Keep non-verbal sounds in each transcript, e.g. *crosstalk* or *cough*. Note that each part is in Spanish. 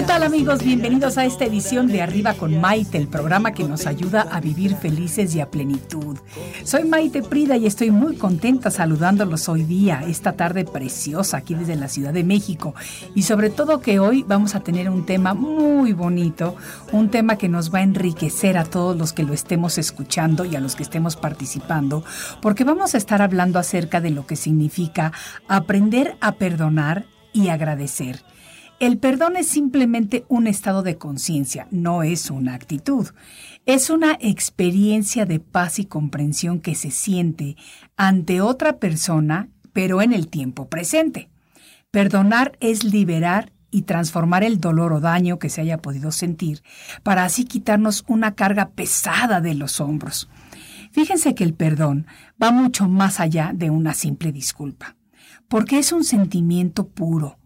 ¿Qué tal amigos? Bienvenidos a esta edición de Arriba con Maite, el programa que nos ayuda a vivir felices y a plenitud. Soy Maite Prida y estoy muy contenta saludándolos hoy día, esta tarde preciosa aquí desde la Ciudad de México. Y sobre todo que hoy vamos a tener un tema muy bonito, un tema que nos va a enriquecer a todos los que lo estemos escuchando y a los que estemos participando, porque vamos a estar hablando acerca de lo que significa aprender a perdonar y agradecer. El perdón es simplemente un estado de conciencia, no es una actitud. Es una experiencia de paz y comprensión que se siente ante otra persona, pero en el tiempo presente. Perdonar es liberar y transformar el dolor o daño que se haya podido sentir, para así quitarnos una carga pesada de los hombros. Fíjense que el perdón va mucho más allá de una simple disculpa, porque es un sentimiento puro,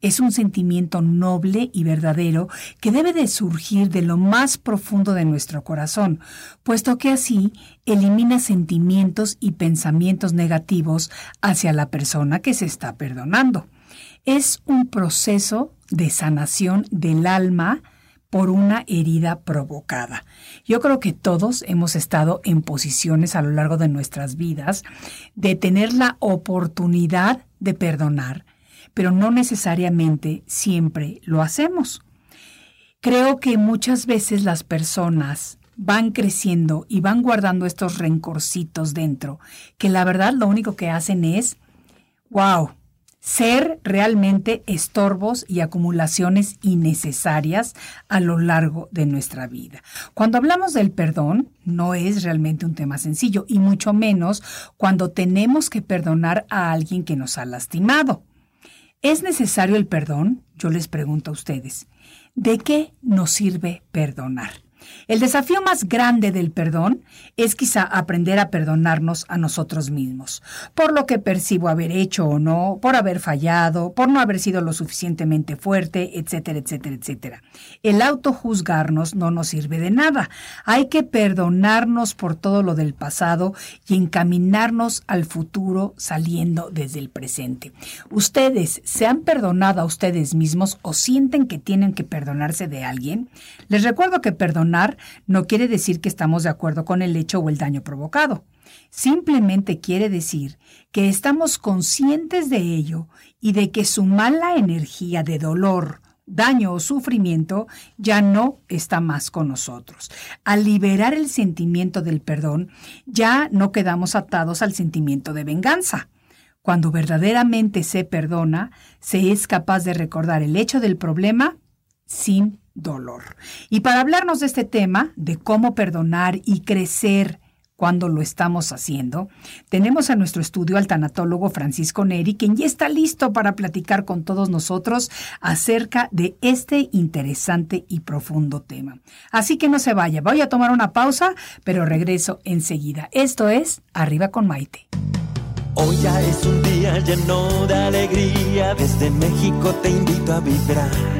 es un sentimiento noble y verdadero que debe de surgir de lo más profundo de nuestro corazón, puesto que así elimina sentimientos y pensamientos negativos hacia la persona que se está perdonando. Es un proceso de sanación del alma por una herida provocada. Yo creo que todos hemos estado en posiciones a lo largo de nuestras vidas de tener la oportunidad de perdonar, pero no necesariamente siempre lo hacemos. Creo que muchas veces las personas van creciendo y van guardando estos rencorcitos dentro, que la verdad lo único que hacen es, wow, ser realmente estorbos y acumulaciones innecesarias a lo largo de nuestra vida. Cuando hablamos del perdón, no es realmente un tema sencillo, y mucho menos cuando tenemos que perdonar a alguien que nos ha lastimado. ¿Es necesario el perdón? Yo les pregunto a ustedes. ¿De qué nos sirve perdonar? El desafío más grande del perdón es quizá aprender a perdonarnos a nosotros mismos, por lo que percibo haber hecho o no, por haber fallado, por no haber sido lo suficientemente fuerte, etcétera, etcétera, etcétera. El autojuzgarnos no nos sirve de nada. Hay que perdonarnos por todo lo del pasado y encaminarnos al futuro saliendo desde el presente. ¿Ustedes se han perdonado a ustedes mismos o sienten que tienen que perdonarse de alguien? Les recuerdo que perdonar no quiere decir que estamos de acuerdo con el hecho o el daño provocado. Simplemente quiere decir que estamos conscientes de ello y de que su mala energía de dolor, daño o sufrimiento ya no está más con nosotros. Al liberar el sentimiento del perdón, ya no quedamos atados al sentimiento de venganza. Cuando verdaderamente se perdona, se es capaz de recordar el hecho del problema sin dolor. Y para hablarnos de este tema, de cómo perdonar y crecer cuando lo estamos haciendo, tenemos a nuestro estudio al tanatólogo Francisco Neri, quien ya está listo para platicar con todos nosotros acerca de este interesante y profundo tema. Así que no se vaya, voy a tomar una pausa, pero regreso enseguida. Esto es Arriba con Maite. Hoy ya es un día lleno de alegría. Desde México te invito a vibrar.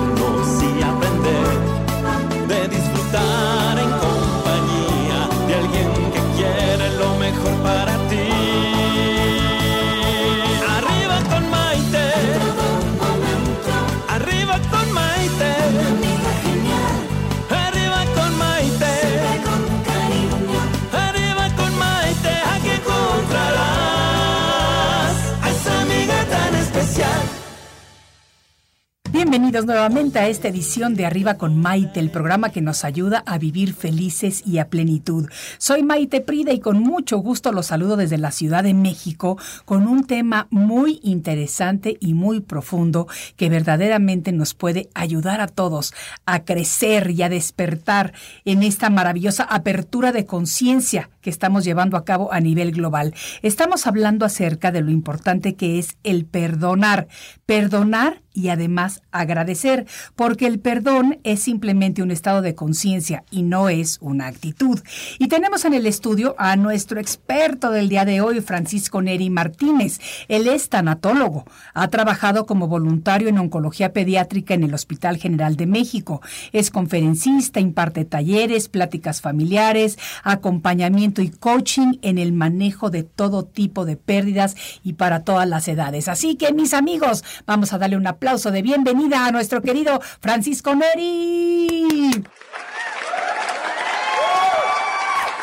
Bienvenidos nuevamente a esta edición de Arriba con Maite, el programa que nos ayuda a vivir felices y a plenitud. Soy Maite Prida y con mucho gusto los saludo desde la Ciudad de México con un tema muy interesante y muy profundo que verdaderamente nos puede ayudar a todos a crecer y a despertar en esta maravillosa apertura de conciencia que estamos llevando a cabo a nivel global. Estamos hablando acerca de lo importante que es el perdonar. Perdonar y además agradecer, porque el perdón es simplemente un estado de conciencia y no es una actitud. Y tenemos en el estudio a nuestro experto del día de hoy, Francisco Neri Martínez. Él es tanatólogo, ha trabajado como voluntario en oncología pediátrica en el Hospital General de México, es conferencista, imparte talleres, pláticas familiares, acompañamiento y coaching en el manejo de todo tipo de pérdidas y para todas las edades. Así que mis amigos, vamos a darle un aplauso de bienvenida a nuestro querido Francisco Neri.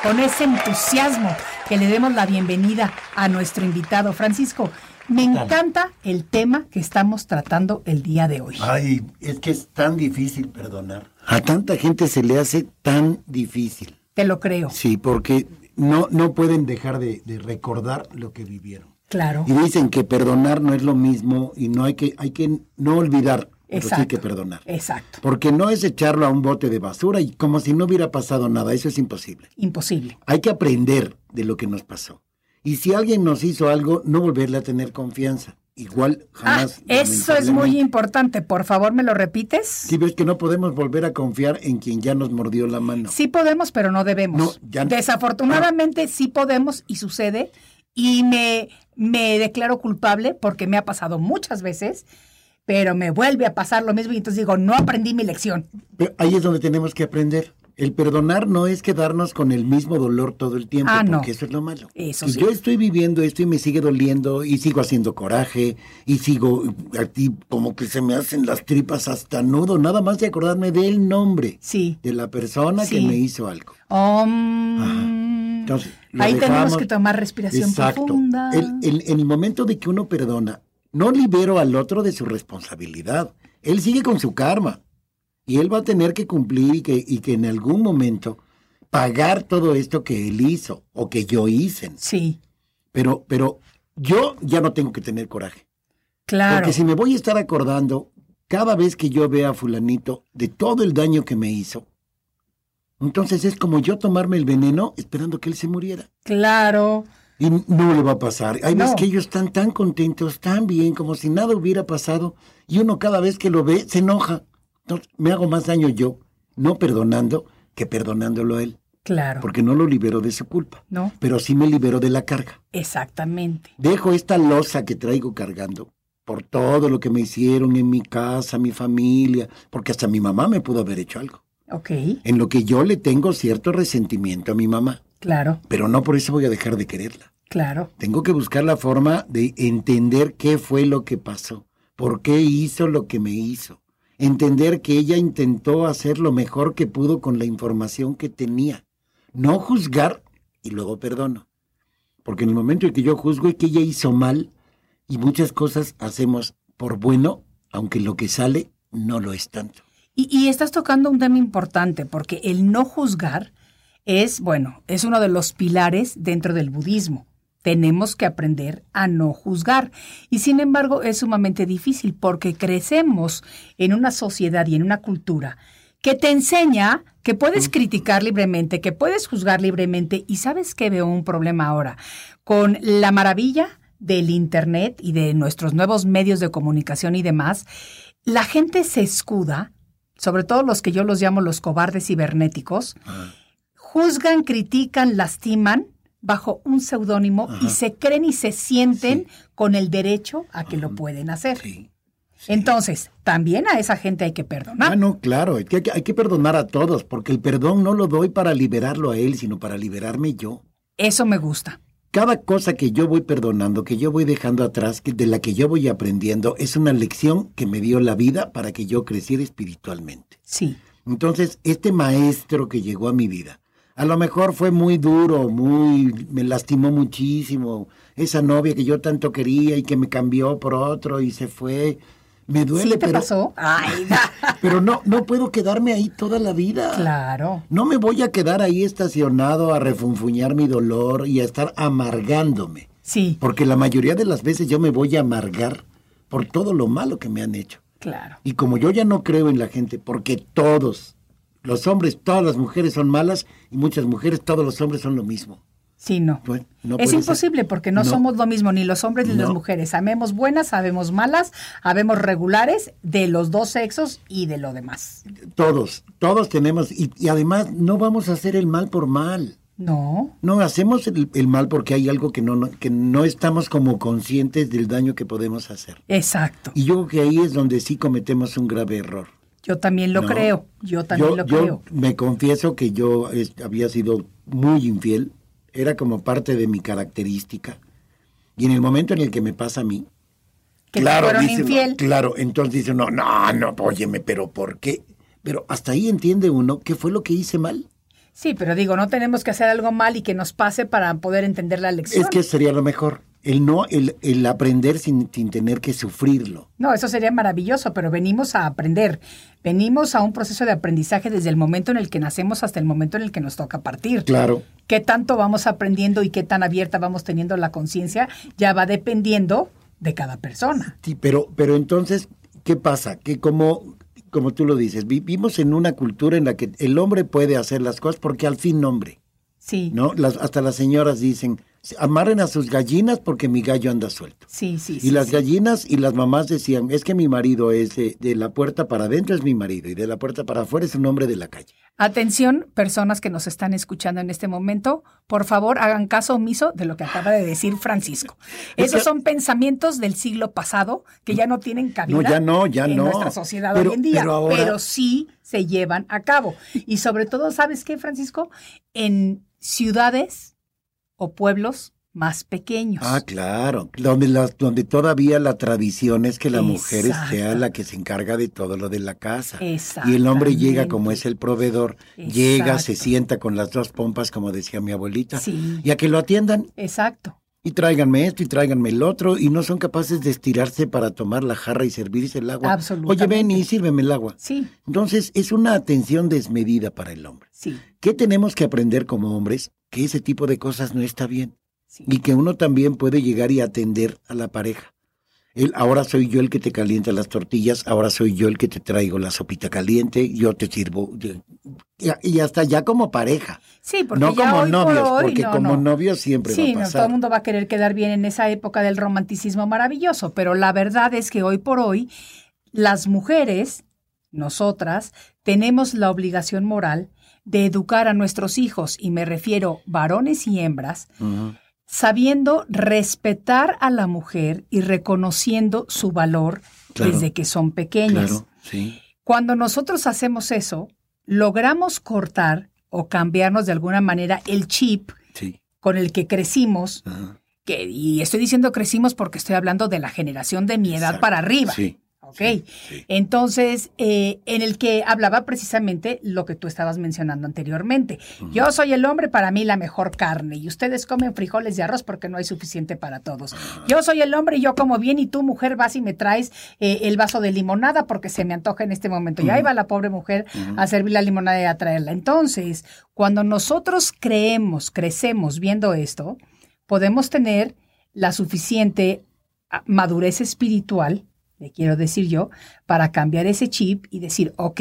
Con ese entusiasmo que le demos la bienvenida a nuestro invitado Francisco. Me encanta el tema que estamos tratando el día de hoy. Ay, es que es tan difícil perdonar. A tanta gente se le hace tan difícil. Te lo creo. Sí, porque no, no pueden dejar de, de recordar lo que vivieron. Claro. Y dicen que perdonar no es lo mismo y no hay que, hay que no olvidar, pero sí que perdonar. Exacto. Porque no es echarlo a un bote de basura y como si no hubiera pasado nada, eso es imposible. Imposible. Hay que aprender de lo que nos pasó. Y si alguien nos hizo algo, no volverle a tener confianza. Igual Ah, jamás. eso es muy importante. Por favor, ¿me lo repites? Si ves que no podemos volver a confiar en quien ya nos mordió la mano. Sí podemos, pero no debemos. No, ya no. Desafortunadamente sí podemos y sucede. Y me, me declaro culpable porque me ha pasado muchas veces, pero me vuelve a pasar lo mismo y entonces digo, no aprendí mi lección. Pero ahí es donde tenemos que aprender. El perdonar no es quedarnos con el mismo dolor todo el tiempo, Ah, no. porque eso es lo malo. Eso si sí. yo estoy viviendo esto y me sigue doliendo y sigo haciendo coraje y sigo a ti como que se me hacen las tripas hasta nudo, nada más de acordarme del nombre Sí. de la persona Sí. que me hizo algo. Entonces, lo Ahí tenemos que tomar respiración Exacto. profunda. El, el- en el momento de que uno perdona, no libero al otro de su responsabilidad. Él sigue con su karma. Y él va a tener que cumplir y que, y que en algún momento pagar todo esto que él hizo o que yo hice. Sí, Pero, pero yo ya no tengo que tener coraje. claro. Porque si me voy a estar acordando cada vez que yo vea a fulanito de todo el daño que me hizo, entonces es como yo tomarme el veneno esperando que él se muriera. Claro. Y no le va a pasar. Hay No. veces que ellos están tan contentos, tan bien, como si nada hubiera pasado, y uno cada vez que lo ve se enoja. Entonces, me hago más daño yo, no perdonando, que perdonándolo a él, Claro. porque no lo libero de su culpa, No, pero sí me libero de la carga. exactamente. Dejo esta losa que traigo cargando por todo lo que me hicieron en mi casa, mi familia, porque hasta mi mamá me pudo haber hecho algo, Ok, en lo que yo le tengo cierto resentimiento a mi mamá, claro, pero no por eso voy a dejar de quererla. claro. Tengo que buscar la forma de entender qué fue lo que pasó, por qué hizo lo que me hizo. Entender que ella intentó hacer lo mejor que pudo con la información que tenía. No juzgar y luego perdono. Porque en el momento en que yo juzgo es que ella hizo mal y muchas cosas hacemos por bueno, aunque lo que sale no lo es tanto. Y, y estás tocando un tema importante, porque el no juzgar es, bueno, es uno de los pilares dentro del budismo. Tenemos que aprender a no juzgar. Y sin embargo es sumamente difícil porque crecemos en una sociedad y en una cultura que te enseña que puedes criticar libremente, que puedes juzgar libremente. Y sabes que veo un problema ahora con la maravilla del Internet y de nuestros nuevos medios de comunicación y demás. La gente se escuda, sobre todo los que yo los llamo los cobardes cibernéticos, juzgan, critican, lastiman bajo un seudónimo y se creen y se sienten con el derecho a que lo pueden hacer. Sí. Entonces, también a esa gente hay que perdonar. Ah, no, claro, hay que, hay que perdonar a todos, porque el perdón no lo doy para liberarlo a él, sino para liberarme yo. Eso me gusta. Cada cosa que yo voy perdonando, que yo voy dejando atrás, que de la que yo voy aprendiendo, es una lección que me dio la vida para que yo creciera espiritualmente. Sí. Entonces, este maestro que llegó a mi vida, a lo mejor fue muy duro, muy, me lastimó muchísimo. Esa novia que yo tanto quería y que me cambió por otro y se fue. Me duele, ¿Sí te pero, pasó? Ay, da. *laughs* pero no, no puedo quedarme ahí toda la vida. claro. No me voy a quedar ahí estacionado a refunfuñar mi dolor y a estar amargándome. Sí, Porque la mayoría de las veces yo me voy a amargar por todo lo malo que me han hecho. claro. Y como yo ya no creo en la gente, porque todos, los hombres, todas las mujeres son malas y muchas mujeres, todos los hombres son lo mismo. Sí, no. Pues, no es imposible ser. porque no, No. somos lo mismo, ni los hombres ni las mujeres. Sabemos buenas, sabemos malas, sabemos regulares de los dos sexos y de lo demás. Todos, todos tenemos, y, y además no vamos a hacer el mal por mal. No, No, hacemos el, el mal porque hay algo que no, no- que no estamos como conscientes del daño que podemos hacer. exacto. Y yo creo que ahí es donde sí cometemos un grave error. Yo también lo No. creo. Yo también yo, lo yo creo. me confieso que yo es- había sido muy infiel, era como parte de mi característica. Y en el momento en el que me pasa a mí, Que fueron dice infiel. claro, entonces dice uno, no, no, óyeme, pero ¿por qué? Pero hasta ahí entiende uno qué fue lo que hice mal. Sí, pero digo, no tenemos que hacer algo mal y que nos pase para poder entender la lección. Es que sería lo mejor, el no, el, el aprender sin, sin tener que sufrirlo. No, eso sería maravilloso, pero venimos a aprender. Venimos a un proceso de aprendizaje desde el momento en el que nacemos hasta el momento en el que nos toca partir. Claro. Qué tanto vamos aprendiendo y qué tan abierta vamos teniendo la conciencia ya va dependiendo de cada persona. Sí, pero, pero entonces, ¿qué pasa? Que como, como tú lo dices, vivimos en una cultura en la que el hombre puede hacer las cosas porque al fin hombre, Sí, ¿no? Las, hasta las señoras dicen, amarren a sus gallinas porque mi gallo anda suelto. sí, sí. Y sí, las sí. gallinas y las mamás decían, es que mi marido es de, de la puerta para adentro es mi marido y de la puerta para afuera es un hombre de la calle. Atención, personas que nos están escuchando en este momento, por favor hagan caso omiso de lo que acaba de decir Francisco. *laughs* Es Esos son pensamientos del siglo pasado que ya no tienen cabida No, ya no, ya en no. nuestra sociedad Pero- hoy en día, pero ahora- sí se llevan a cabo. Y sobre todo, ¿sabes qué, Francisco? En ciudades o pueblos más pequeños. Ah, claro, donde, las, donde todavía la tradición es que la mujer sea la que se encarga de todo lo de la casa. Y el hombre llega como es el proveedor, llega, se sienta con las dos pompas, como decía mi abuelita, Sí. y a que lo atiendan. Exacto. Y tráiganme esto y tráiganme el otro, y no son capaces de estirarse para tomar la jarra y servirse el agua. Absolutamente. Oye, ven y sírveme el agua. Sí, Entonces, es una atención desmedida para el hombre. sí, ¿Qué tenemos que aprender como hombres? Que ese tipo de cosas no está bien sí. y que uno también puede llegar y atender a la pareja. Él, ahora soy yo el que te calienta las tortillas, ahora soy yo el que te traigo la sopita caliente, yo te sirvo. y- Y hasta ya como pareja, Sí, porque no ya como hoy novios, por hoy, porque no, como no. novios siempre Sí, va a no, todo pasar. el mundo va a querer quedar bien en esa época del romanticismo maravilloso, pero la verdad es que hoy por hoy las mujeres, nosotras, tenemos la obligación moral de educar a nuestros hijos, y me refiero varones y hembras, sabiendo respetar a la mujer y reconociendo su valor Claro. desde que son pequeñas. Claro, sí. Cuando nosotros hacemos eso, logramos cortar o cambiarnos de alguna manera el chip Sí. con el que crecimos, que, y estoy diciendo crecimos porque estoy hablando de la generación de mi edad exacto, para arriba. Sí. ¿Ok? sí, sí. Entonces, eh, en el que hablaba precisamente lo que tú estabas mencionando anteriormente. Yo soy el hombre, para mí la mejor carne, y ustedes comen frijoles y arroz porque no hay suficiente para todos. Yo soy el hombre y yo como bien, y tú, mujer, vas y me traes eh, el vaso de limonada porque se me antoja en este momento. Y ahí va la pobre mujer a servir la limonada y a traerla. Entonces, cuando nosotros creemos, crecemos viendo esto, podemos tener la suficiente ah, madurez espiritual, le quiero decir yo, para cambiar ese chip y decir, ok,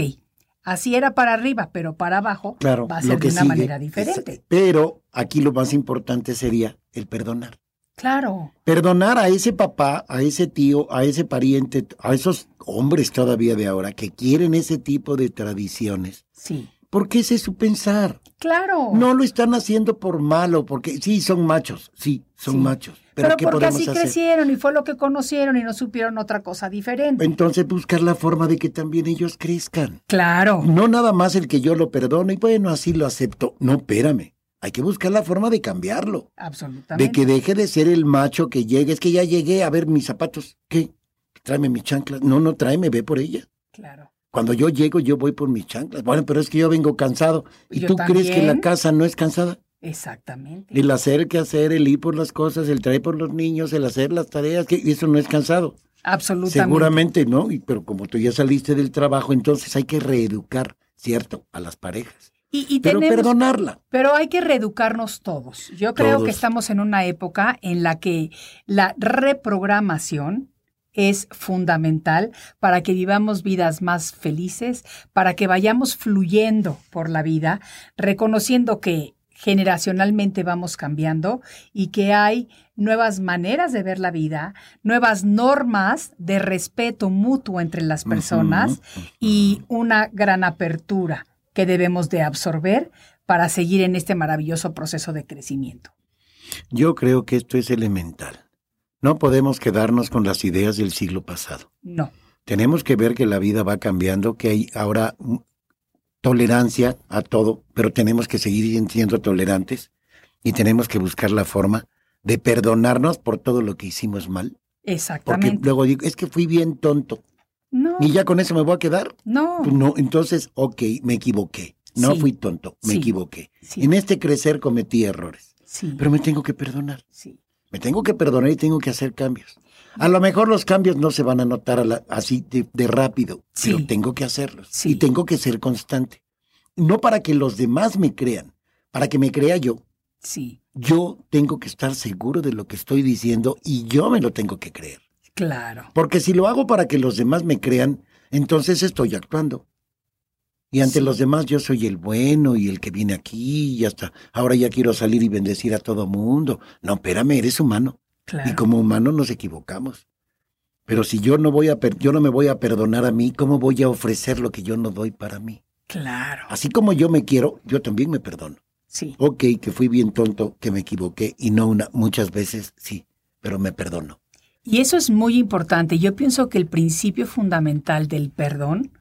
así era para arriba, pero para abajo Claro, va a ser de una sigue manera es- diferente. pero aquí lo más importante sería el perdonar. Claro, Perdonar a ese papá, a ese tío, a ese pariente, a esos hombres todavía de ahora que quieren ese tipo de tradiciones. sí, porque ese es su pensar. Claro. No lo están haciendo por malo, porque sí, son machos, sí, son Sí. machos. Pero, Pero ¿qué porque así hacer? crecieron y fue lo que conocieron y no supieron otra cosa diferente. Entonces buscar la forma de que también ellos crezcan. Claro. No nada más el que yo lo perdono y bueno, así lo acepto. No, espérame. Hay que buscar la forma de cambiarlo. Absolutamente. De que deje de ser el macho que llegue. Es que ya llegué a ver mis zapatos. ¿Qué? Tráeme mis chanclas. No, no, tráeme, ve por ella. Claro. Cuando yo llego, yo voy por mis chanclas. Bueno, pero es que yo vengo cansado. ¿Y Yo tú crees que la casa no es cansada? Exactamente. El hacer que hacer, el ir por las cosas, el traer por los niños, el hacer las tareas, que eso no es cansado. Absolutamente. Seguramente no, y- pero como tú ya saliste del trabajo, entonces hay que reeducar, ¿cierto? A las parejas. Y, y Pero tenemos, perdonarla. Pero hay que reeducarnos todos. Yo creo Todos. que estamos en una época en la que la reprogramación es fundamental para que vivamos vidas más felices, para que vayamos fluyendo por la vida, reconociendo que generacionalmente vamos cambiando y que hay nuevas maneras de ver la vida, nuevas normas de respeto mutuo entre las personas y una gran apertura que debemos de absorber para seguir en este maravilloso proceso de crecimiento. Yo creo que esto es elemental. No podemos quedarnos con las ideas del siglo pasado. No, Tenemos que ver que la vida va cambiando, que hay ahora tolerancia a todo, pero tenemos que seguir siendo tolerantes y tenemos que buscar la forma de perdonarnos por todo lo que hicimos mal. Porque exactamente. luego digo, es que fui bien tonto. No, ¿Y ya con eso me voy a quedar? no, Pues no, entonces, ok, me equivoqué. No Sí. fui tonto, me Sí. equivoqué. Sí. En este crecer cometí errores, sí, pero me tengo que perdonar. sí, Me tengo que perdonar y tengo que hacer cambios. A lo mejor los cambios no se van a notar a la- así de, de rápido, Sí. pero tengo que hacerlos. Sí. Y tengo que ser constante. No para que los demás me crean, para que me crea yo. sí, Yo tengo que estar seguro de lo que estoy diciendo y yo me lo tengo que creer. claro. Porque si lo hago para que los demás me crean, entonces estoy actuando. Y ante Sí. los demás yo soy el bueno y el que viene aquí y hasta ahora ya quiero salir y bendecir a todo mundo. No, espérame, eres humano. Claro. Y como humanos nos equivocamos. Pero si yo no voy a per- yo no me voy a perdonar a mí, ¿cómo voy a ofrecer lo que yo no doy para mí? Claro. Así como yo me quiero, yo también me perdono. Sí, Ok, que fui bien tonto, que me equivoqué y no una, muchas veces sí, pero me perdono. Y eso es muy importante. Yo pienso que el principio fundamental del perdón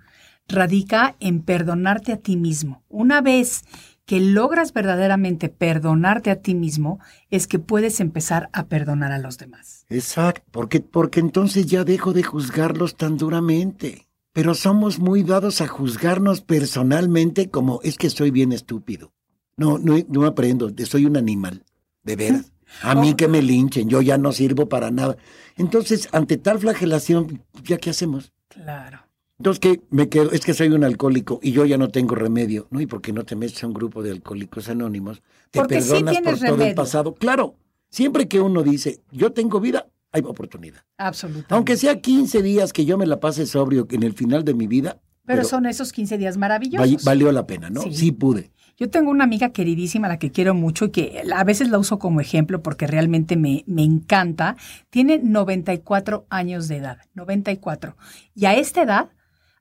radica en perdonarte a ti mismo. Una vez que logras verdaderamente perdonarte a ti mismo, es que puedes empezar a perdonar a los demás. Exacto, porque, porque entonces ya dejo de juzgarlos tan duramente. Pero somos muy dados a juzgarnos personalmente como es que soy bien estúpido. No, no, no aprendo, soy un animal, de veras. A mí que me linchen, yo ya no sirvo para nada. Entonces, ante tal flagelación, ¿ya qué hacemos? Claro. Entonces, ¿qué? Me quedo, es que soy un alcohólico y yo ya no tengo remedio. No, ¿y por qué no te metes a un grupo de alcohólicos anónimos? Te Porque sí perdonas tienes por todo el remedio. pasado. Claro, siempre que uno dice, yo tengo vida, hay oportunidad. Absolutamente. Aunque sea 15 días que yo me la pase sobrio en el final de mi vida, Pero, pero son esos 15 días maravillosos. val- valió la pena, ¿no? Sí. Sí. pude. Yo tengo una amiga queridísima, a la que quiero mucho y que a veces la uso como ejemplo porque realmente me, me encanta. Tiene 94 años de edad, 94. Y a esta edad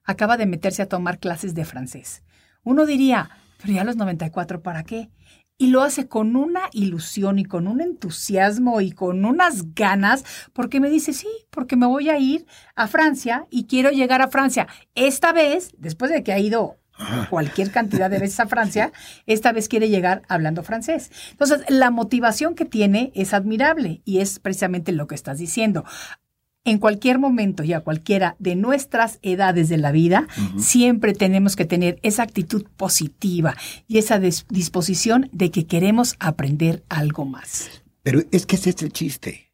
acaba de meterse a tomar clases de francés. Uno diría, pero ya a los 94, ¿para qué? Y lo hace con una ilusión y con un entusiasmo y con unas ganas, porque me dice, sí, porque me voy a ir a Francia y quiero llegar a Francia. Esta vez, después de que ha ido cualquier cantidad de veces a *laughs* Francia, esta vez quiere llegar hablando francés. Entonces, la motivación que tiene es admirable y es precisamente lo que estás diciendo. En cualquier momento y a cualquiera de nuestras edades de la vida, siempre tenemos que tener esa actitud positiva y esa dis- disposición de que queremos aprender algo más. Pero es que ese es el chiste.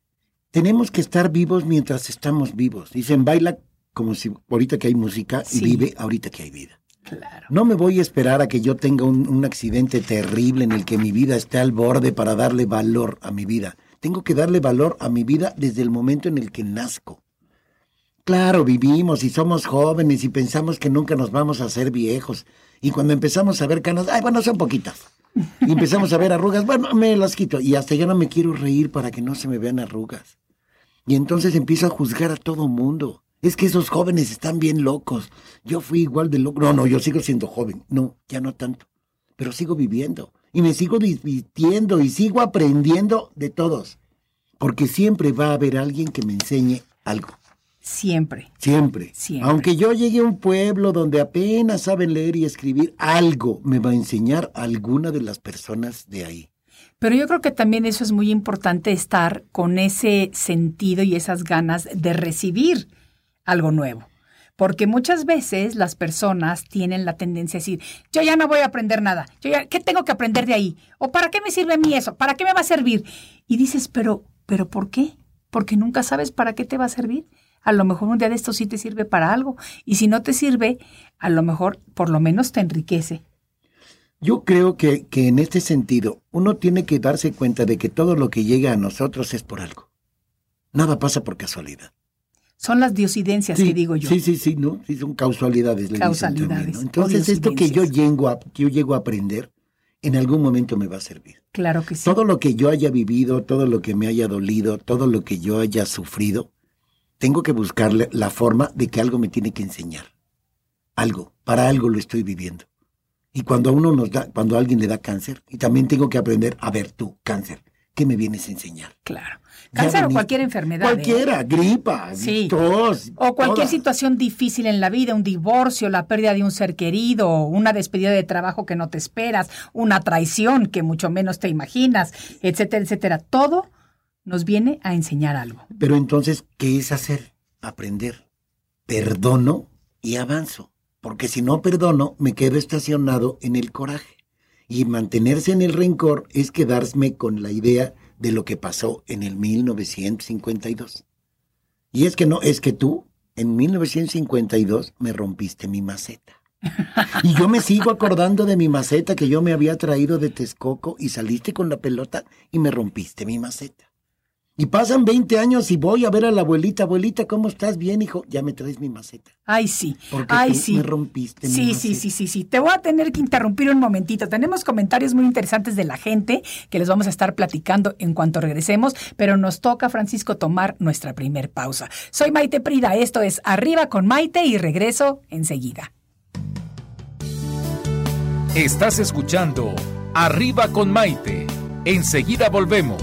Tenemos que estar vivos mientras estamos vivos. Dicen, baila como si ahorita que hay música Sí. y vive ahorita que hay vida. Claro. No me voy a esperar a que yo tenga un, un accidente terrible en el que mi vida esté al borde para darle valor a mi vida. Tengo que darle valor a mi vida desde el momento en el que nazco. Claro, vivimos y somos jóvenes y pensamos que nunca nos vamos a hacer viejos. Y cuando empezamos a ver canas, ay, bueno, son poquitas. Y empezamos a ver arrugas, bueno, me las quito. Y hasta ya no me quiero reír para que no se me vean arrugas. Y entonces empiezo a juzgar a todo mundo. Es que esos jóvenes están bien locos. Yo fui igual de loco. No, no, yo sigo siendo joven. No, ya no tanto. Pero sigo viviendo. Y me sigo divirtiendo y sigo aprendiendo de todos. Porque siempre va a haber alguien que me enseñe algo. Siempre. Siempre. Siempre. Aunque yo llegue a un pueblo donde apenas saben leer y escribir, algo me va a enseñar alguna de las personas de ahí. Pero yo creo que también eso es muy importante estar con ese sentido y esas ganas de recibir algo nuevo. Porque muchas veces las personas tienen la tendencia a decir, yo ya no voy a aprender nada, yo ya, ¿qué tengo que aprender de ahí? ¿O para qué me sirve a mí eso? ¿Para qué me va a servir? Y dices, pero, pero ¿por qué? Porque nunca sabes para qué te va a servir. A lo mejor un día de esto sí te sirve para algo. Y si no te sirve, a lo mejor por lo menos te enriquece. Yo creo que, que en este sentido uno tiene que darse cuenta de que todo lo que llega a nosotros es por algo. Nada pasa por casualidad. Son las diosidencias Sí, que digo yo. Sí, sí, sí, ¿no? Sí, son causalidades. Causalidades, también, Entonces, esto que yo llego, a, yo llego a aprender, en algún momento me va a servir. Claro que sí. Todo lo que yo haya vivido, todo lo que me haya dolido, todo lo que yo haya sufrido, tengo que buscarle la forma de que algo me tiene que enseñar. Algo, para algo lo estoy viviendo. Y cuando a uno nos da, cuando a alguien le da cáncer, y también tengo que aprender, a ver tú, cáncer, ¿qué me vienes a enseñar? Claro. Cáncer o cualquier enfermedad. ¿eh? Cualquiera, gripa, Sí. tos. O cualquier situación difícil en la vida, un divorcio, la pérdida de un ser querido, una despedida de trabajo que no te esperas, una traición que mucho menos te imaginas, etcétera, etcétera. Todo nos viene a enseñar algo. Pero entonces, ¿qué es hacer? Aprender. Perdono y avanzo. Porque si no perdono, me quedo estacionado en el coraje. Y mantenerse en el rencor es quedarme con la idea de lo que pasó en el 1952. Y es que no, es que tú, en 1952, me rompiste mi maceta. Y yo me sigo acordando de mi maceta que yo me había traído de Texcoco y saliste con la pelota y me rompiste mi maceta. Y pasan 20 años y voy a ver a la abuelita, abuelita, ¿cómo estás? Bien, hijo, ya me traes mi maceta. Ay, sí. Porque Ay, tú sí. me rompiste mi Sí, sí, maceta. sí, sí, sí. Te voy a tener que interrumpir un momentito. Tenemos comentarios muy interesantes de la gente que les vamos a estar platicando en cuanto regresemos, pero nos toca, Francisco, tomar nuestra primer pausa. Soy Maite Prida, esto es Arriba con Maite y regreso enseguida. Estás escuchando Arriba con Maite. Enseguida volvemos.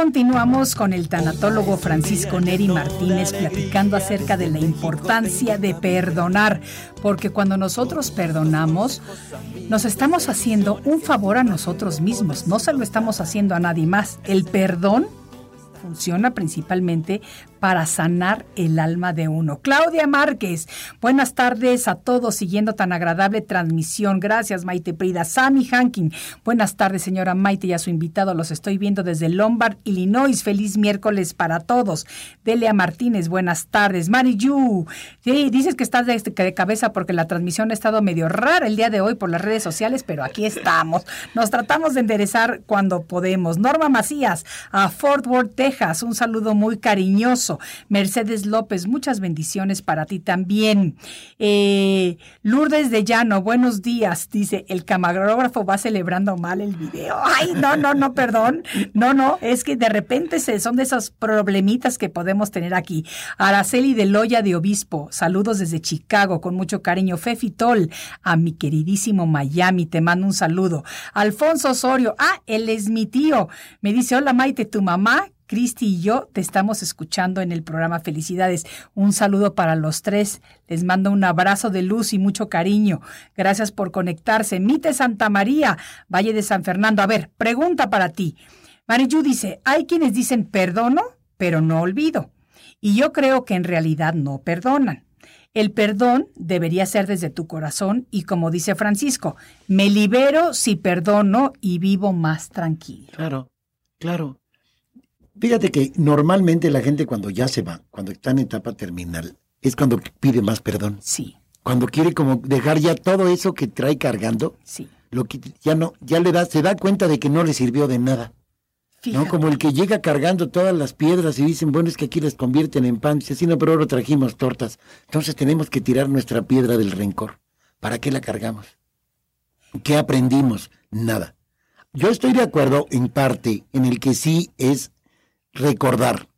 Continuamos con el tanatólogo Francisco Neri Martínez platicando acerca de la importancia de perdonar, porque cuando nosotros perdonamos, nos estamos haciendo un favor a nosotros mismos, no se lo estamos haciendo a nadie más. El perdón funciona principalmente para sanar el alma de uno. Claudia Márquez, buenas tardes a todos siguiendo tan agradable transmisión. Gracias, Maite Prida. Sammy Hankin, buenas tardes, señora Maite y a su invitado. Los estoy viendo desde Lombard, Illinois. Feliz miércoles para todos. Delia Martínez, buenas tardes. Mari Yu, sí, dices que estás de, de cabeza porque la transmisión ha estado medio rara el día de hoy por las redes sociales, pero aquí estamos. Nos tratamos de enderezar cuando podemos. Norma Macías, a Fort Worth, Un saludo muy cariñoso. Mercedes López, muchas bendiciones para ti también. Eh, Lourdes de Llano, buenos días. Dice, el camarógrafo va celebrando mal el video. Ay, no, no, no, perdón. No, no, es que de repente se, son de esos problemitas que podemos tener aquí. Araceli de Loya de Obispo, saludos desde Chicago, con mucho cariño. Fefi Tol, a mi queridísimo Miami, te mando un saludo. Alfonso Osorio, ah, él es mi tío. Me dice, hola Maite, tu mamá Cristi y yo te estamos escuchando en el programa. Felicidades. Un saludo para los tres. Les mando un abrazo de luz y mucho cariño. Gracias por conectarse. Mite Santa María, Valle de San Fernando. A ver, pregunta para ti. Mariyu dice, hay quienes dicen perdono, pero no olvido. Y yo creo que en realidad no perdonan. El perdón debería ser desde tu corazón y como dice Francisco, me libero si perdono y vivo más tranquilo. Claro, claro. Fíjate que normalmente la gente cuando ya se va, cuando está en etapa terminal, es cuando pide más perdón. Sí. Cuando quiere como dejar ya todo eso que trae cargando, sí. lo que ya no, ya le da, se da cuenta de que no le sirvió de nada. ¿no? Como el que llega cargando todas las piedras y dicen, bueno, es que aquí las convierten en pan. Dice, sí, no, pero ahora trajimos tortas. Entonces tenemos que tirar nuestra piedra del rencor. ¿Para qué la cargamos? ¿Qué aprendimos? Nada. Yo estoy de acuerdo en parte en el que sí es recordar.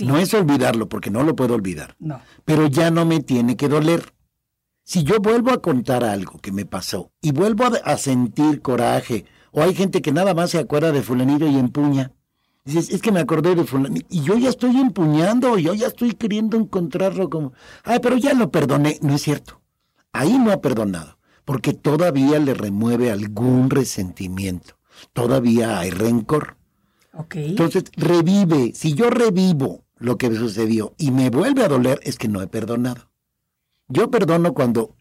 No es olvidarlo, porque no lo puedo olvidar. No. Pero ya no me tiene que doler. Si yo vuelvo a contar algo que me pasó y vuelvo a, a sentir coraje o hay gente que nada más se acuerda de fulanito y empuña. Dices, es que me acordé de fulanito. Y yo ya estoy empuñando, yo ya estoy queriendo encontrarlo como... Ay, pero ya lo perdoné. No es cierto. Ahí no ha perdonado, porque todavía le remueve algún resentimiento. Todavía hay rencor. Okay. Entonces, revive. Si yo revivo lo que sucedió y me vuelve a doler, es que no he perdonado. Yo perdono cuando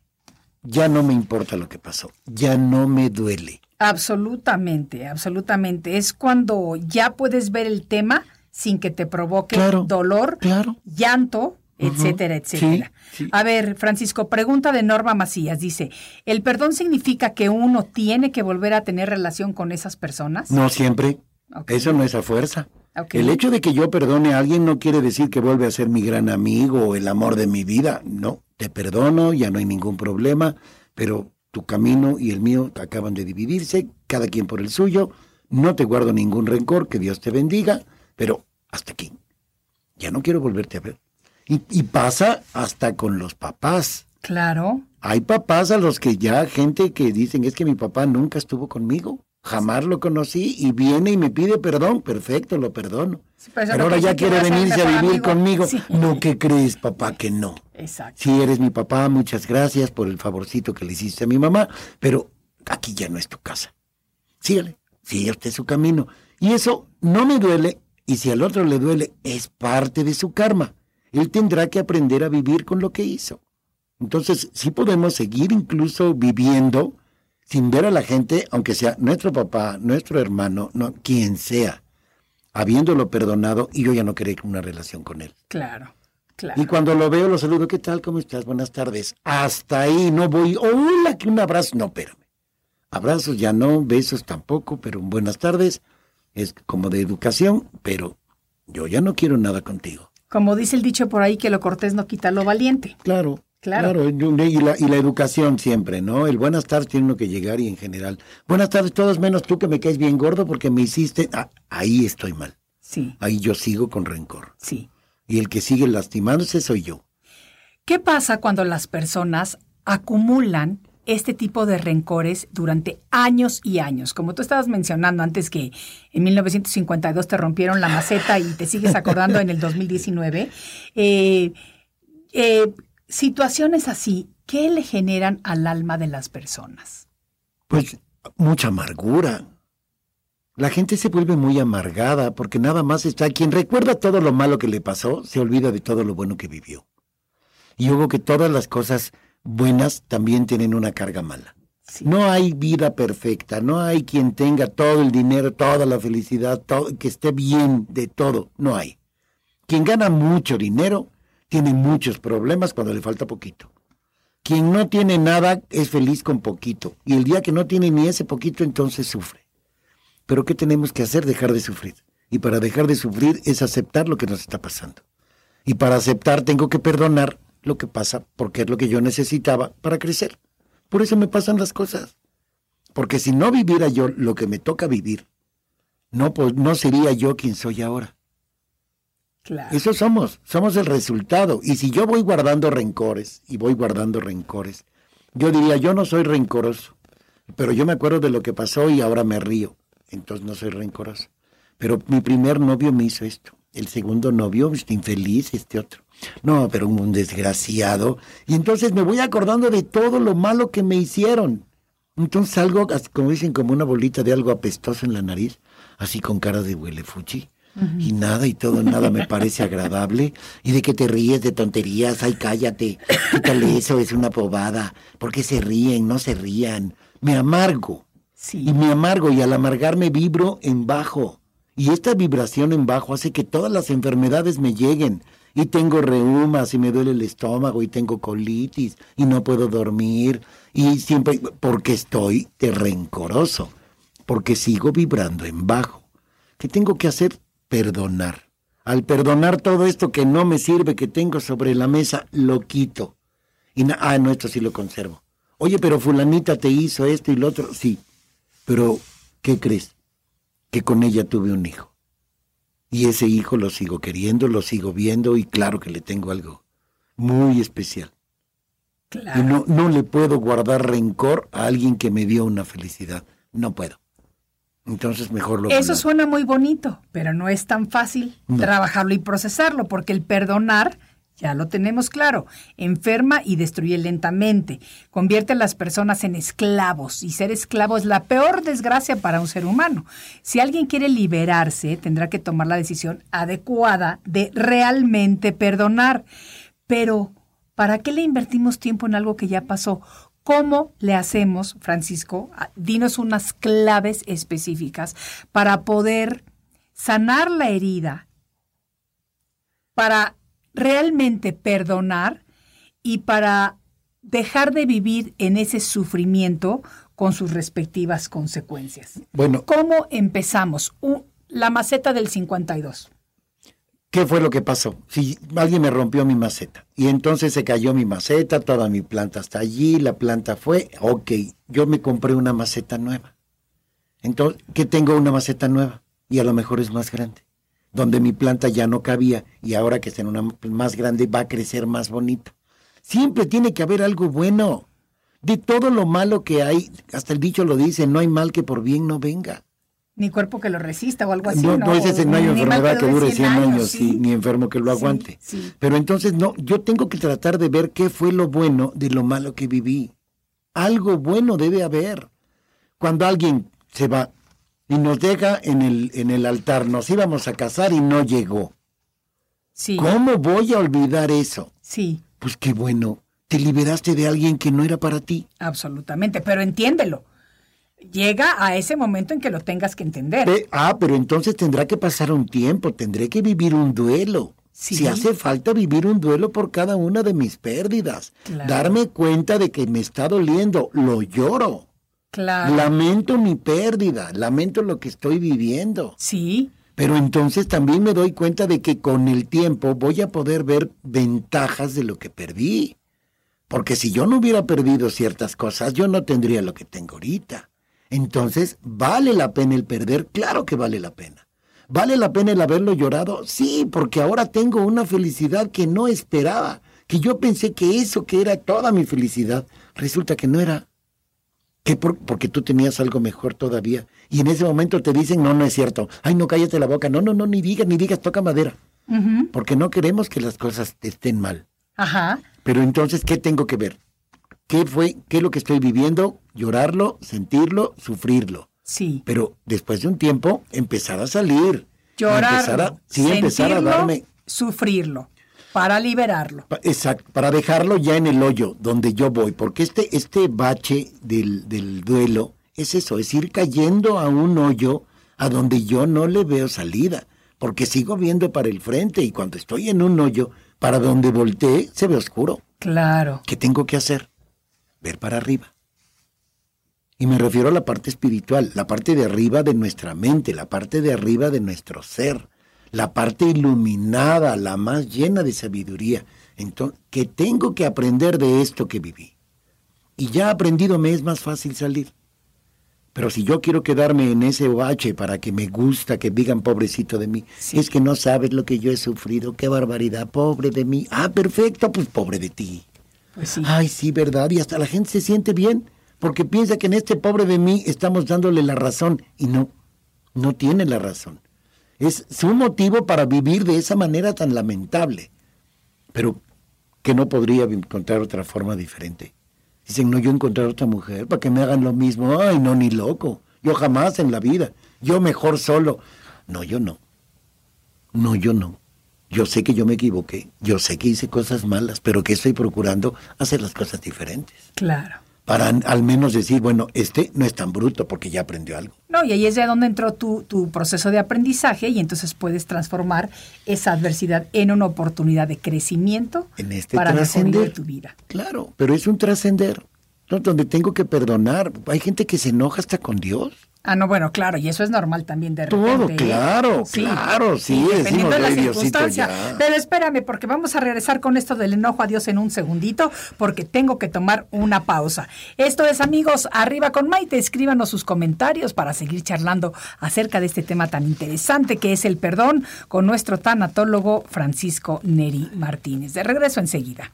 ya no me importa lo que pasó, ya no me duele. Absolutamente, absolutamente. Es cuando ya puedes ver el tema sin que te provoque claro, dolor, claro. llanto, etcétera, etcétera. Sí, sí. A ver, Francisco, pregunta de Norma Macías. Dice, ¿el perdón significa que uno tiene que volver a tener relación con esas personas? No siempre. Okay. Eso no es a fuerza. Okay. El hecho de que yo perdone a alguien no quiere decir que vuelve a ser mi gran amigo o el amor de mi vida. No, te perdono, ya no hay ningún problema, pero tu camino y el mío acaban de dividirse, cada quien por el suyo. No te guardo ningún rencor, que Dios te bendiga, pero hasta aquí. Ya no quiero volverte a ver. Y, y pasa hasta con los papás. Claro. Hay papás a los que ya gente que dicen es que mi papá nunca estuvo conmigo. Jamás lo conocí y viene y me pide perdón. Perfecto, lo perdono. Sí, pero, pero ahora ya quiere venirse a vivir amigo. conmigo. Sí. No, ¿qué crees, papá? Que no. Exacto. Sí, eres mi papá, muchas gracias por el favorcito que le hiciste a mi mamá, pero aquí ya no es tu casa. Sígale, sigue usted su camino. Y eso no me duele, y si al otro le duele, es parte de su karma. Él tendrá que aprender a vivir con lo que hizo. Entonces, sí podemos seguir incluso viviendo sin ver a la gente, aunque sea nuestro papá, nuestro hermano, no, quien sea, habiéndolo perdonado y yo ya no quería una relación con él. Claro. Claro. Y cuando lo veo, lo saludo, ¿qué tal? ¿Cómo estás? Buenas tardes. Hasta ahí, no voy, hola, que un abrazo. No, espérame. Abrazos ya no, besos tampoco, pero buenas tardes. Es como de educación, pero yo ya no quiero nada contigo. Como dice el dicho por ahí, que lo cortés no quita lo valiente. Claro. Claro. claro. Y, la, y la educación siempre, ¿no? El buenas tardes tiene uno que llegar y en general. Buenas tardes, todos menos tú que me caes bien gordo porque me hiciste. Ah, ahí estoy mal. Sí. Ahí yo sigo con rencor. Sí. Y el que sigue lastimándose soy yo. ¿Qué pasa cuando las personas acumulan este tipo de rencores durante años y años? Como tú estabas mencionando antes que en 1952 te rompieron la maceta y te sigues acordando en el 2019. Eh, eh, situaciones así, ¿qué le generan al alma de las personas? Pues mucha amargura. La gente se vuelve muy amargada porque nada más está quien recuerda todo lo malo que le pasó, se olvida de todo lo bueno que vivió. Y hubo que todas las cosas buenas también tienen una carga mala. Sí. No hay vida perfecta, no hay quien tenga todo el dinero, toda la felicidad, todo, que esté bien de todo, no hay. Quien gana mucho dinero tiene muchos problemas cuando le falta poquito. Quien no tiene nada es feliz con poquito y el día que no tiene ni ese poquito entonces sufre. Pero ¿qué tenemos que hacer? Dejar de sufrir. Y para dejar de sufrir es aceptar lo que nos está pasando. Y para aceptar tengo que perdonar lo que pasa porque es lo que yo necesitaba para crecer. Por eso me pasan las cosas. Porque si no viviera yo lo que me toca vivir, no, pues, no sería yo quien soy ahora. Eso somos, somos el resultado. Y si yo voy guardando rencores y voy guardando rencores, yo diría, yo no soy rencoroso, pero yo me acuerdo de lo que pasó y ahora me río. Entonces no soy rencoroso. Pero mi primer novio me hizo esto. el segundo novio, este infeliz, este otro. No, pero un desgraciado. Y entonces me voy acordando de todo lo malo que me hicieron. Entonces salgo, como dicen, como una bolita de algo apestoso en la nariz, así con cara de Y nada y todo, nada me parece agradable. Y de que te ríes de tonterías, ay, cállate. Quítale *laughs* eso, es una pobada. ¿Por qué se ríen? No se rían. Me amargo. Sí. Y me amargo y al amargarme vibro en bajo. Y esta vibración en bajo hace que todas las enfermedades me lleguen. Y tengo reumas y me duele el estómago y tengo colitis y no puedo dormir. Y siempre, porque estoy de rencoroso, porque sigo vibrando en bajo. ¿Qué tengo que hacer? Perdonar. Al perdonar todo esto que no me sirve, que tengo sobre la mesa, lo quito. Y ah, no, esto sí lo conservo. Oye, pero fulanita te hizo esto y lo otro. Sí, pero ¿qué crees? Que con ella tuve un hijo. Y ese hijo lo sigo queriendo, lo sigo viendo y claro que le tengo algo muy especial. Y Claro. no, no le puedo guardar rencor a alguien que me dio una felicidad. No puedo. Entonces mejor lo Eso suena muy bonito, pero no es tan fácil No. trabajarlo y procesarlo, porque el perdonar, ya lo tenemos claro, enferma y destruye lentamente, convierte a las personas en esclavos, y ser esclavo es la peor desgracia para un ser humano. Si alguien quiere liberarse, tendrá que tomar la decisión adecuada de realmente perdonar. Pero, ¿para qué le invertimos tiempo en algo que ya pasó? ¿Cómo le hacemos, Francisco? Ah, Dinos unas claves específicas para poder sanar la herida, para realmente perdonar y para dejar de vivir en ese sufrimiento con sus respectivas consecuencias. Bueno, ¿Cómo empezamos? La maceta del 52. ¿Qué fue lo que pasó? Si alguien me rompió mi maceta y entonces se cayó mi maceta, toda mi planta está allí, la planta fue, ok, yo me compré una maceta nueva. Entonces, ¿qué tengo una maceta nueva? Y a lo mejor es más grande, donde mi planta ya no cabía y ahora que está en una más grande va a crecer más bonito. Siempre tiene que haber algo bueno. De todo lo malo que hay, hasta el dicho lo dice, no hay mal que por bien no venga. Ni cuerpo que lo resista o algo así. No, ¿no? no es ese, no hay enfermedad que dure 100 años, sí, ni enfermo que lo aguante. sí. Pero entonces, no, yo tengo que tratar de ver qué fue lo bueno de lo malo que viví. Algo bueno debe haber. Cuando alguien se va y nos deja en el, en el altar, nos íbamos a casar y no llegó. ¿Cómo voy a olvidar eso? sí, Pues qué bueno, te liberaste de alguien que no era para ti. absolutamente. Pero entiéndelo. Llega a ese momento en que lo tengas que entender. Ah, pero entonces tendrá que pasar un tiempo, tendré que vivir un duelo. Sí. Si hace falta vivir un duelo por cada una de mis pérdidas, Claro. darme cuenta de que me está doliendo, lo lloro. Claro. Lamento mi pérdida, lamento lo que estoy viviendo. Sí, Pero entonces también me doy cuenta de que con el tiempo voy a poder ver ventajas de lo que perdí. Porque si yo no hubiera perdido ciertas cosas, yo no tendría lo que tengo ahorita. Entonces, ¿vale la pena el perder? Claro que vale la pena. ¿Vale la pena el haberlo llorado? Sí, porque ahora tengo una felicidad que no esperaba, que yo pensé que eso que era toda mi felicidad, resulta que no era. Que por- porque tú tenías algo mejor todavía. Y en ese momento te dicen, no, no es cierto. Ay, no, cállate la boca. No, no, no, ni digas, ni digas, toca madera. Porque no queremos que las cosas estén mal. ajá. Pero entonces, ¿qué tengo que ver? ¿Qué fue, qué es lo que estoy viviendo? Llorarlo, sentirlo, sufrirlo. Sí. Pero después de un tiempo, empezar a salir. Llorarlo, Empezar a, sí, empezar a sentirlo, darme. sufrirlo, para liberarlo. Exacto, para dejarlo ya en el hoyo donde yo voy, porque este, este bache del, del duelo es eso, es ir cayendo a un hoyo a donde yo no le veo salida, porque sigo viendo para el frente y cuando estoy en un hoyo, para donde volteé, se ve oscuro. Claro. ¿Qué tengo que hacer? Ver para arriba. Y me refiero a la parte espiritual, la parte de arriba de nuestra mente, la parte de arriba de nuestro ser, la parte iluminada, la más llena de sabiduría. Entonces, ¿qué tengo que aprender de esto que viví? Y ya aprendido me es más fácil salir. Pero si yo quiero quedarme en ese bache para que me gusta que digan pobrecito de mí, es que no sabes lo que yo he sufrido, qué barbaridad, pobre de mí. Ah, perfecto, pues pobre de ti. Pues. Ay, sí, verdad. Y hasta la gente se siente bien porque piensa que en este pobre de mí estamos dándole la razón y no, no tiene la razón. Es su motivo para vivir de esa manera tan lamentable. Pero que no podría encontrar otra forma diferente. Dicen, no, yo encontrar otra mujer para que me hagan lo mismo. Ay, no, ni loco. Yo jamás en la vida. Yo mejor solo. No, yo no. No, yo no. Yo sé que yo me equivoqué. Yo sé que hice cosas malas, pero que estoy procurando hacer las cosas diferentes. Claro. Para al menos decir, bueno, este no es tan bruto porque ya aprendió algo. No, y ahí es de donde entró tu, tu proceso de aprendizaje y entonces puedes transformar esa adversidad en una oportunidad de crecimiento En este para trascender. tu vida. Claro, pero es un trascender. ¿No? Donde tengo que perdonar. Hay gente que se enoja hasta con Dios. Ah, no, bueno, claro, y eso es normal también de repente. Todo, ¿eh? claro, claro, sí, dependiendo decimos, de la "Ay, Diosito, circunstancia. ya". Pero espérame, porque vamos a regresar con esto del enojo a Dios en un segundito, porque tengo que tomar una pausa. Esto es, amigos, arriba con Maite. Escríbanos sus comentarios para seguir charlando acerca de este tema tan interesante que es el perdón con nuestro tanatólogo Francisco Neri Martínez. De regreso enseguida.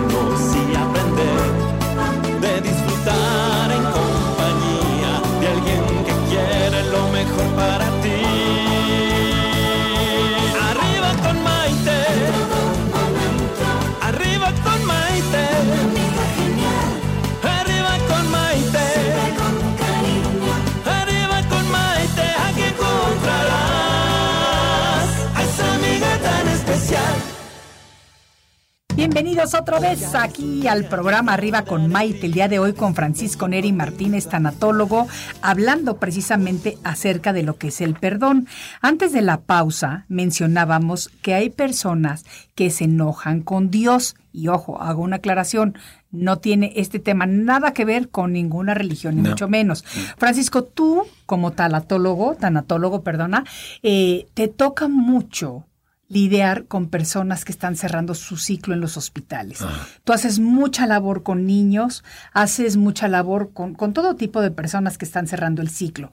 Bienvenidos otra vez aquí al programa Arriba con Maite, el día de hoy con Francisco Neri Martínez, tanatólogo, hablando precisamente acerca de lo que es el perdón. Antes de la pausa mencionábamos que hay personas que se enojan con Dios. Y ojo, hago una aclaración, no tiene este tema nada que ver con ninguna religión, ni No. mucho menos. Francisco, tú como talatólogo, tanatólogo, perdona, eh, te toca mucho lidiar con personas que están cerrando su ciclo en los hospitales. Tú haces mucha labor con niños, haces mucha labor con, con todo tipo de personas que están cerrando el ciclo.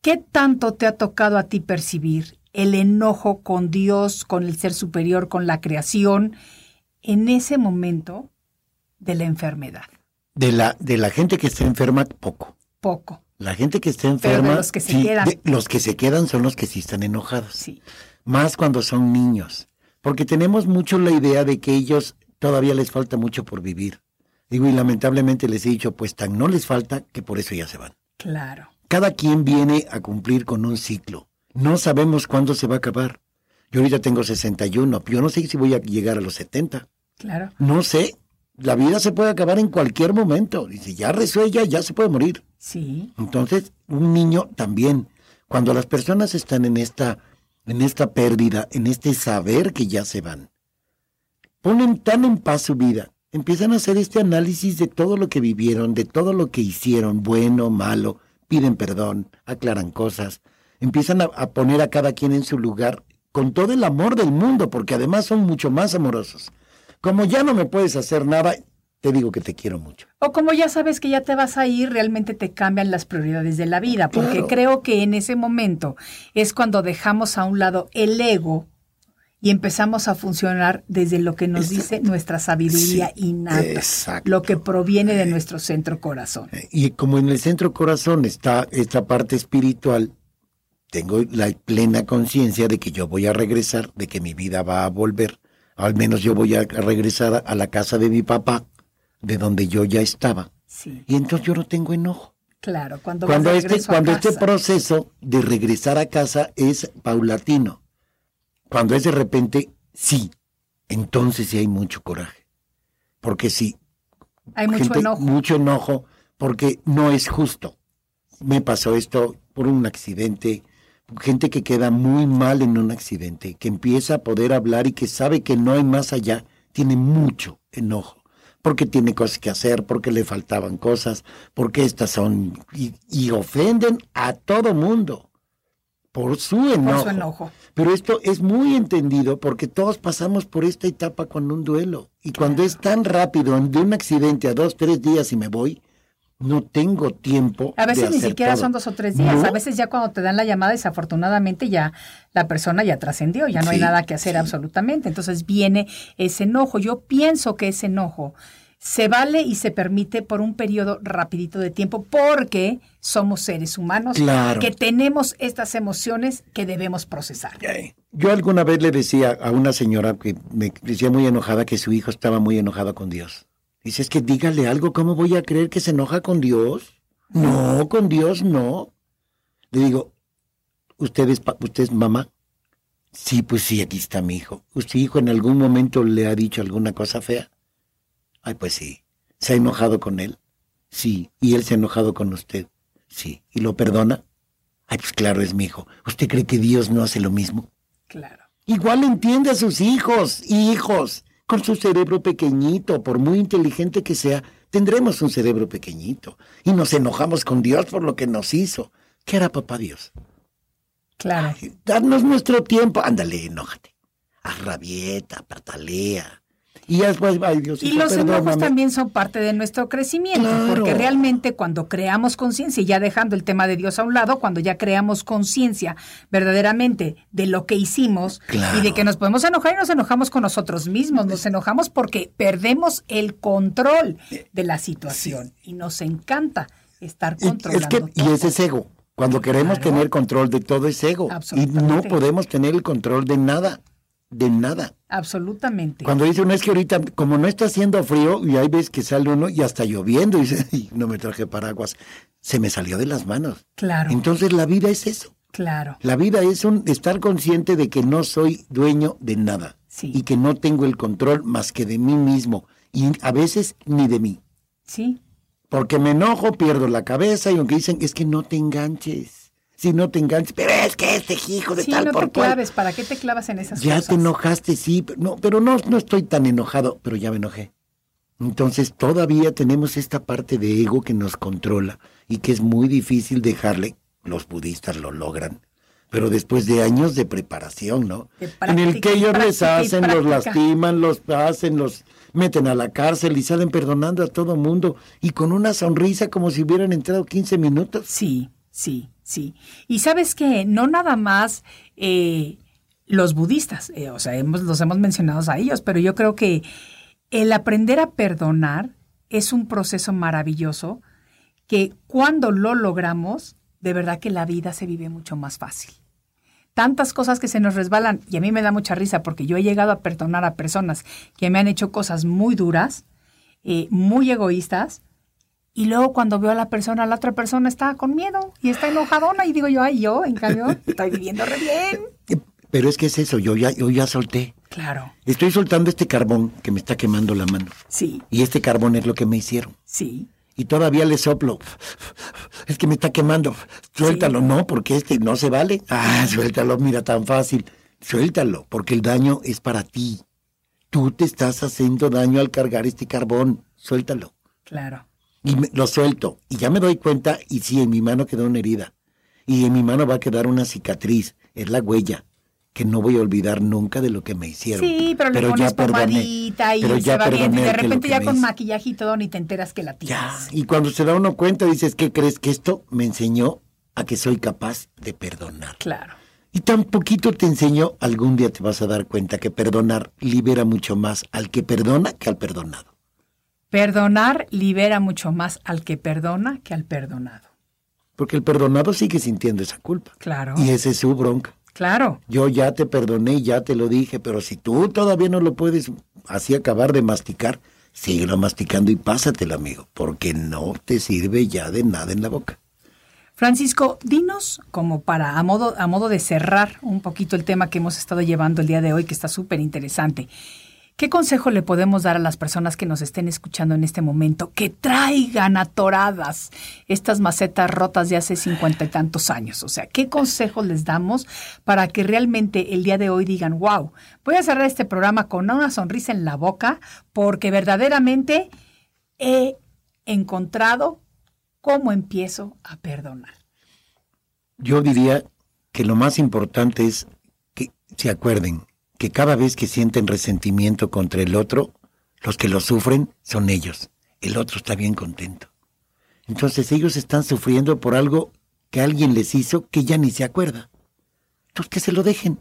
¿Qué tanto te ha tocado a ti percibir el enojo con Dios, con el ser superior, con la creación, en ese momento de la enfermedad? De la, de la gente que está enferma, poco. Poco, La gente que está Pero de enferma. los que se sí, quedan. de- los que se quedan son los que sí están enojados. sí. Más cuando son niños. Porque tenemos mucho la idea de que ellos todavía les falta mucho por vivir. Digo, y lamentablemente les he dicho, pues tan no les falta que por eso ya se van. Claro. Cada quien viene a cumplir con un ciclo. No sabemos cuándo se va a acabar. Yo ahorita tengo 61, yo no sé si voy a llegar a los 70. Claro. No sé. La vida se puede acabar en cualquier momento. Y si ya resuella, ya se puede morir. Sí. Entonces, un niño también. Cuando las personas están en esta, en esta pérdida, en este saber que ya se van, ponen tan en paz su vida, empiezan a hacer este análisis de todo lo que vivieron, de todo lo que hicieron, bueno, malo, piden perdón, aclaran cosas, empiezan a, a poner a cada quien en su lugar con todo el amor del mundo, porque además son mucho más amorosos. Como ya no me puedes hacer nada, te digo que te quiero mucho. O como ya sabes que ya te vas a ir, realmente te cambian las prioridades de la vida, porque Claro. creo que en ese momento es cuando dejamos a un lado el ego y empezamos a funcionar desde lo que nos dice nuestra sabiduría Sí, innata, exacto. lo que proviene de nuestro centro corazón. Y como en el centro corazón está esta parte espiritual, tengo la plena conciencia de que yo voy a regresar, de que mi vida va a volver. Al menos yo voy a regresar a la casa de mi papá, de donde yo ya estaba. Sí, Y entonces yo no tengo enojo. claro, cuando, Cuando este, cuando este proceso de regresar a casa es paulatino. Cuando es de repente, sí, entonces sí hay mucho coraje. Porque sí, hay mucho enojo. Mucho enojo porque no es justo. Me pasó esto por un accidente. Gente que queda muy mal en un accidente, que empieza a poder hablar y que sabe que no hay más allá, tiene mucho enojo. Porque tiene cosas que hacer, porque le faltaban cosas, porque estas son. Y, y ofenden a todo mundo por su enojo. Por su enojo. Pero esto es muy entendido porque todos pasamos por esta etapa con un duelo. Y cuando es tan rápido, de un accidente a dos, tres días y me voy, no tengo tiempo. A veces de ni siquiera todo. son dos o tres días. No, A veces ya cuando te dan la llamada, desafortunadamente ya la persona ya trascendió, ya no hay nada que hacer absolutamente. Entonces viene ese enojo. Yo pienso que ese enojo se vale y se permite por un periodo rapidito de tiempo porque somos seres humanos Claro. que tenemos estas emociones que debemos procesar. Yo alguna vez le decía a una señora que me decía muy enojada que su hijo estaba muy enojado con Dios. Dice, es que dígale algo, ¿cómo voy a creer que se enoja con Dios? No, con Dios no. Le digo, ¿usted es, pa- usted es mamá? Sí, pues sí, aquí está mi hijo. ¿Usted hijo en algún momento le ha dicho alguna cosa fea? Ay, pues sí. ¿Se ha enojado con él? Sí. ¿Y él se ha enojado con usted? Sí. ¿Y lo perdona? Ay, pues claro, es mi hijo. ¿Usted cree que Dios no hace lo mismo? Claro. Igual entiende a sus hijos, hijos, con su cerebro pequeñito, por muy inteligente que sea, tendremos un cerebro pequeñito y nos enojamos con Dios por lo que nos hizo. ¿Qué hará papá Dios? Claro. Darnos nuestro tiempo. Ándale, enójate. Haz rabieta, patalea. Y después, ay Dios, Y los enojos también son parte de nuestro crecimiento, Claro. porque realmente cuando creamos conciencia, y ya dejando el tema de Dios a un lado, cuando ya creamos conciencia verdaderamente de lo que hicimos Claro. y de que nos podemos enojar y nos enojamos con nosotros mismos, nos enojamos porque perdemos el control de la situación y nos encanta estar Y- es controlando. que, y ese es ego. Cuando queremos Claro. tener control de todo es ego. Y no podemos tener el control de nada. De nada. Absolutamente. Cuando dice uno es que ahorita, como no está haciendo frío, y ahí ves que sale uno y hasta lloviendo, y *laughs* dice, "Ay, no me traje paraguas, se me salió de las manos. Claro, Entonces la vida es eso. claro. La vida es un estar consciente de que no soy dueño de nada Sí. y que no tengo el control más que de mí mismo y a veces ni de mí. Sí, Porque me enojo, pierdo la cabeza y aunque dicen es que no te enganches. Si no te enganches, pero es que este hijo de sí, tal no por te cual. claves. ¿Para qué te clavas en esas Ya cosas? te enojaste, sí, pero no, pero no, no estoy tan enojado, pero ya me enojé. Entonces todavía tenemos esta parte de ego que nos controla y que es muy difícil dejarle. Los budistas lo logran, pero después de años de preparación, ¿no? De en el que ellos les hacen, los lastiman, los hacen, los meten a la cárcel y salen perdonando a todo mundo y con una sonrisa como si hubieran entrado 15 minutos. Sí, sí, sí. Y sabes que no nada más eh, los budistas, eh, o sea, hemos, los hemos mencionado a ellos, pero yo creo que el aprender a perdonar es un proceso maravilloso que cuando lo logramos, de verdad que la vida se vive mucho más fácil. Tantas cosas que se nos resbalan y a mí me da mucha risa porque yo he llegado a perdonar a personas que me han hecho cosas muy duras, eh, muy egoístas, y luego cuando veo a la persona, la otra persona está con miedo y está enojadona y digo yo, ay, yo, en cambio, *laughs* estoy viviendo re bien. Eh, Pero es que es eso, yo ya, yo ya solté. Claro, Estoy soltando este carbón que me está quemando la mano. sí, Y este carbón es lo que me hicieron. sí, Y todavía le soplo. Es que me está quemando. Suéltalo, no, porque este no se vale. Ah, suéltalo, mira, tan fácil. Suéltalo, porque el daño es para ti. Tú te estás haciendo daño al cargar este carbón. Suéltalo. claro. Y me- lo suelto. Y ya me doy cuenta, y sí, en mi mano quedó una herida. Y en mi mano va a quedar una cicatriz. Es la huella que no voy a olvidar nunca de lo que me hicieron. Sí, pero, le pones pomadita y pero se ya va y de repente ya con maquillaje y todo ni te enteras que la Ya, tienes. y cuando se da uno cuenta dices, ¿qué crees? Que esto me enseñó a que soy capaz de perdonar. Claro, Y tan poquito te enseñó, algún día te vas a dar cuenta que perdonar libera mucho más al que perdona que al perdonado. Perdonar libera mucho más al que perdona que al perdonado. Porque el perdonado sigue sintiendo esa culpa. Claro, Y esa es su bronca. claro, Yo ya te perdoné, ya te lo dije, pero si tú todavía no lo puedes así acabar de masticar, síguelo masticando y pásatelo, amigo, porque no te sirve ya de nada en la boca. Francisco, dinos como para a modo, a modo de cerrar un poquito el tema que hemos estado llevando el día de hoy, que está súper interesante. ¿Qué consejo le podemos dar a las personas que nos estén escuchando en este momento que traigan atoradas estas macetas rotas de hace cincuenta y tantos años? O sea, ¿qué consejo les damos para que realmente el día de hoy digan, wow, voy a cerrar este programa con una sonrisa en la boca porque verdaderamente he encontrado cómo empiezo a perdonar? Yo diría que lo más importante es que se acuerden que cada vez que sienten resentimiento contra el otro, los que lo sufren son ellos. El otro está bien contento. Entonces ellos están sufriendo por algo que alguien les hizo que ya ni se acuerda. Entonces que se lo dejen.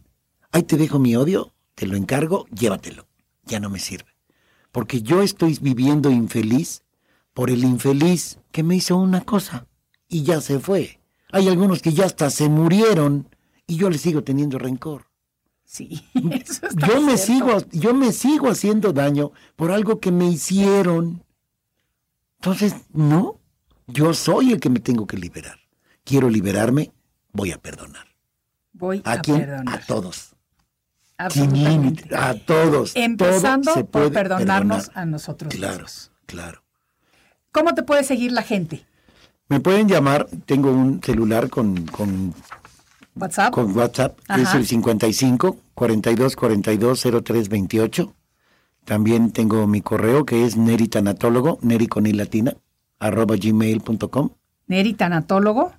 Ahí te dejo mi odio, te lo encargo, llévatelo. Ya no me sirve. Porque yo estoy viviendo infeliz por el infeliz que me hizo una cosa y ya se fue. Hay algunos que ya hasta se murieron y yo les sigo teniendo rencor. Sí, *laughs* eso está Yo me cierto. sigo, yo me sigo haciendo daño por algo que me hicieron. Entonces, no, yo soy el que me tengo que liberar. Quiero liberarme, voy a perdonar. Voy ¿A a, quién? perdonar. A todos. Sin límite. A todos. Empezando Todo por perdonarnos perdonar. a nosotros Claro, mismos. claro. ¿Cómo te puede seguir la gente? Me pueden llamar, tengo un celular con, con, ¿WhatsApp? con WhatsApp, que es Ajá. el 55 42 42 03 28. También tengo mi correo que es neritanatólogo, neri con i latina, arroba gmail.com. Neri Tanatólogo.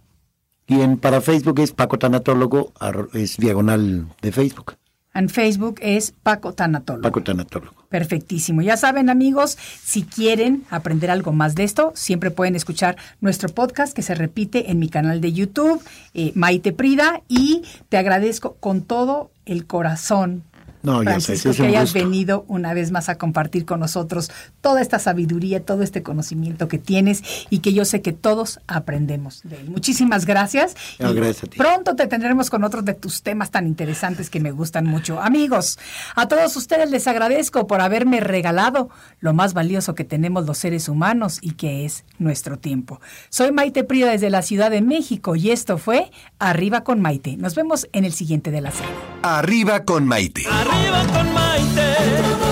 Y en, para Facebook es Paco Tanatólogo, es diagonal de Facebook, En Facebook es Paco Tanatólogo. Paco Tanatólogo. Perfectísimo. Ya saben, amigos, si quieren aprender algo más de esto, siempre pueden escuchar nuestro podcast que se repite en mi canal de YouTube, eh, Maite Prida, y te agradezco con todo el corazón. No, ya sé, Francisco, es que hayas gusto. venido una vez más a compartir con nosotros toda esta sabiduría, todo este conocimiento que tienes y que yo sé que todos aprendemos de él. Muchísimas gracias. No, Y gracias a ti. Pronto te tendremos con otros de tus temas tan interesantes que me gustan mucho. Amigos, a todos ustedes les agradezco por haberme regalado lo más valioso que tenemos los seres humanos y que es nuestro tiempo. Soy Maite Prida desde la Ciudad de México y esto fue Arriba con Maite. Nos vemos en el siguiente de la serie. Arriba con Maite. Arriba con Maite.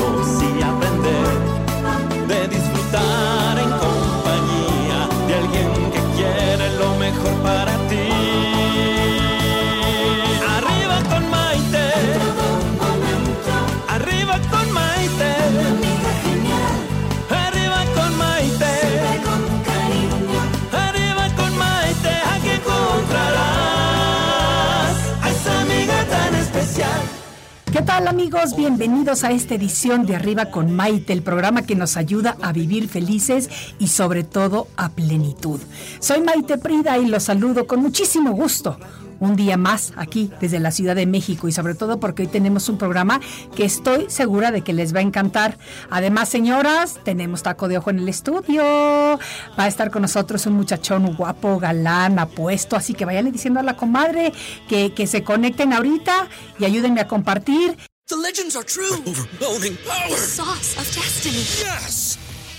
tal amigos? Bienvenidos a esta edición de Arriba con Maite, el programa que nos ayuda a vivir felices y sobre todo a plenitud. Soy Maite Prida y los saludo con muchísimo gusto. Un día más aquí desde la Ciudad de México y sobre todo porque hoy tenemos un programa que estoy segura de que les va a encantar. Además, señoras, tenemos taco de ojo en el estudio. Va a estar con nosotros un muchachón guapo, galán, apuesto, así que váyanle diciendo a la comadre que, que se conecten ahorita y ayúdenme a compartir. The legends are true. overwhelming power. sauce of destiny. Yes!